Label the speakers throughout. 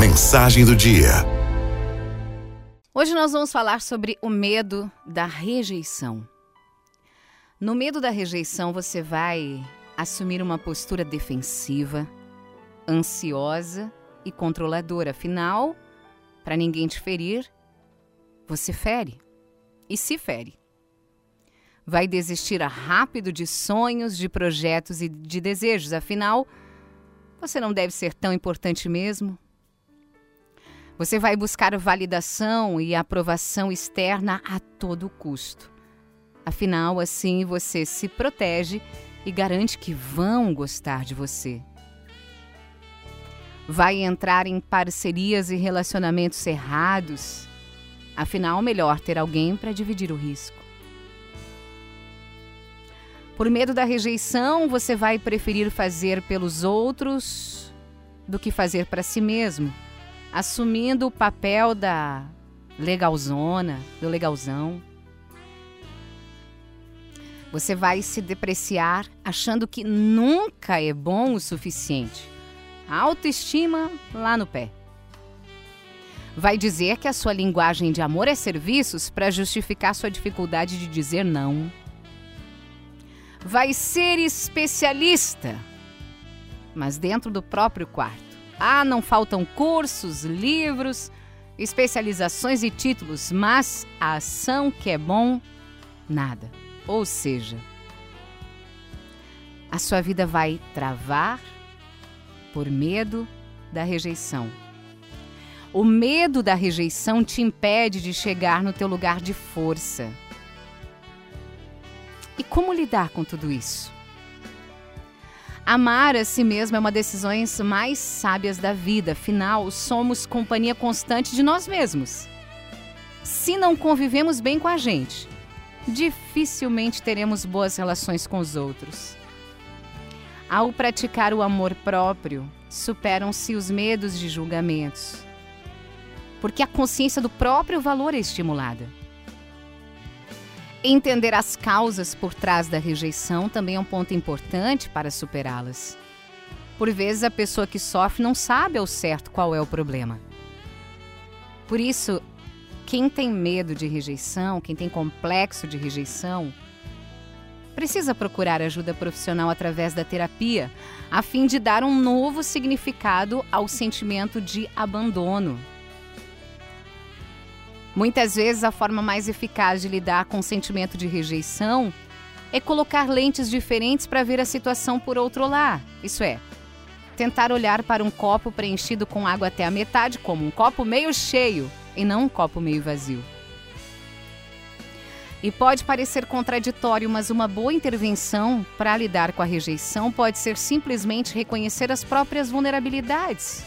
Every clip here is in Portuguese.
Speaker 1: Mensagem do dia.
Speaker 2: Hoje nós vamos falar sobre o medo da rejeição. No medo da rejeição, você vai assumir uma postura defensiva, ansiosa e controladora. Afinal, para ninguém te ferir, você fere e se fere. Vai desistir rápido de sonhos, de projetos e de desejos. Afinal, você não deve ser tão importante mesmo. Você vai buscar validação e aprovação externa a todo custo. Afinal, assim você se protege e garante que vão gostar de você. Vai entrar em parcerias e relacionamentos errados. Afinal, melhor ter alguém para dividir o risco. Por medo da rejeição, você vai preferir fazer pelos outros do que fazer para si mesmo assumindo o papel da legalzona, do legalzão. Você vai se depreciar achando que nunca é bom o suficiente. Autoestima lá no pé. Vai dizer que a sua linguagem de amor é serviços para justificar sua dificuldade de dizer não. Vai ser especialista, mas dentro do próprio quarto. Ah, não faltam cursos, livros, especializações e títulos, mas a ação que é bom, nada. Ou seja, a sua vida vai travar por medo da rejeição. O medo da rejeição te impede de chegar no teu lugar de força. E como lidar com tudo isso? Amar a si mesmo é uma das decisões mais sábias da vida, afinal, somos companhia constante de nós mesmos. Se não convivemos bem com a gente, dificilmente teremos boas relações com os outros. Ao praticar o amor próprio, superam-se os medos de julgamentos, porque a consciência do próprio valor é estimulada. Entender as causas por trás da rejeição também é um ponto importante para superá-las. Por vezes, a pessoa que sofre não sabe ao certo qual é o problema. Por isso, quem tem medo de rejeição, quem tem complexo de rejeição, precisa procurar ajuda profissional através da terapia, a fim de dar um novo significado ao sentimento de abandono Muitas vezes, a forma mais eficaz de lidar com o sentimento de rejeição é colocar lentes diferentes para ver a situação por outro lado. Isso é, tentar olhar para um copo preenchido com água até a metade como um copo meio cheio e não um copo meio vazio. E pode parecer contraditório, mas uma boa intervenção para lidar com a rejeição pode ser simplesmente reconhecer as próprias vulnerabilidades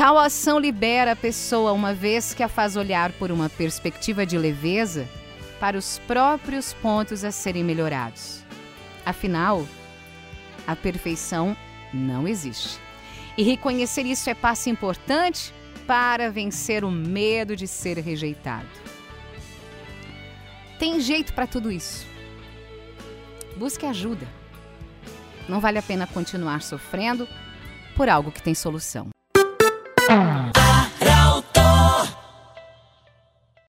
Speaker 2: Tal ação libera a pessoa, uma vez que a faz olhar por uma perspectiva de leveza para os próprios pontos a serem melhorados. Afinal, a perfeição não existe. E reconhecer isso é passo importante para vencer o medo de ser rejeitado. Tem jeito para tudo isso. Busque ajuda. Não vale a pena continuar sofrendo por algo que tem solução. Sounds.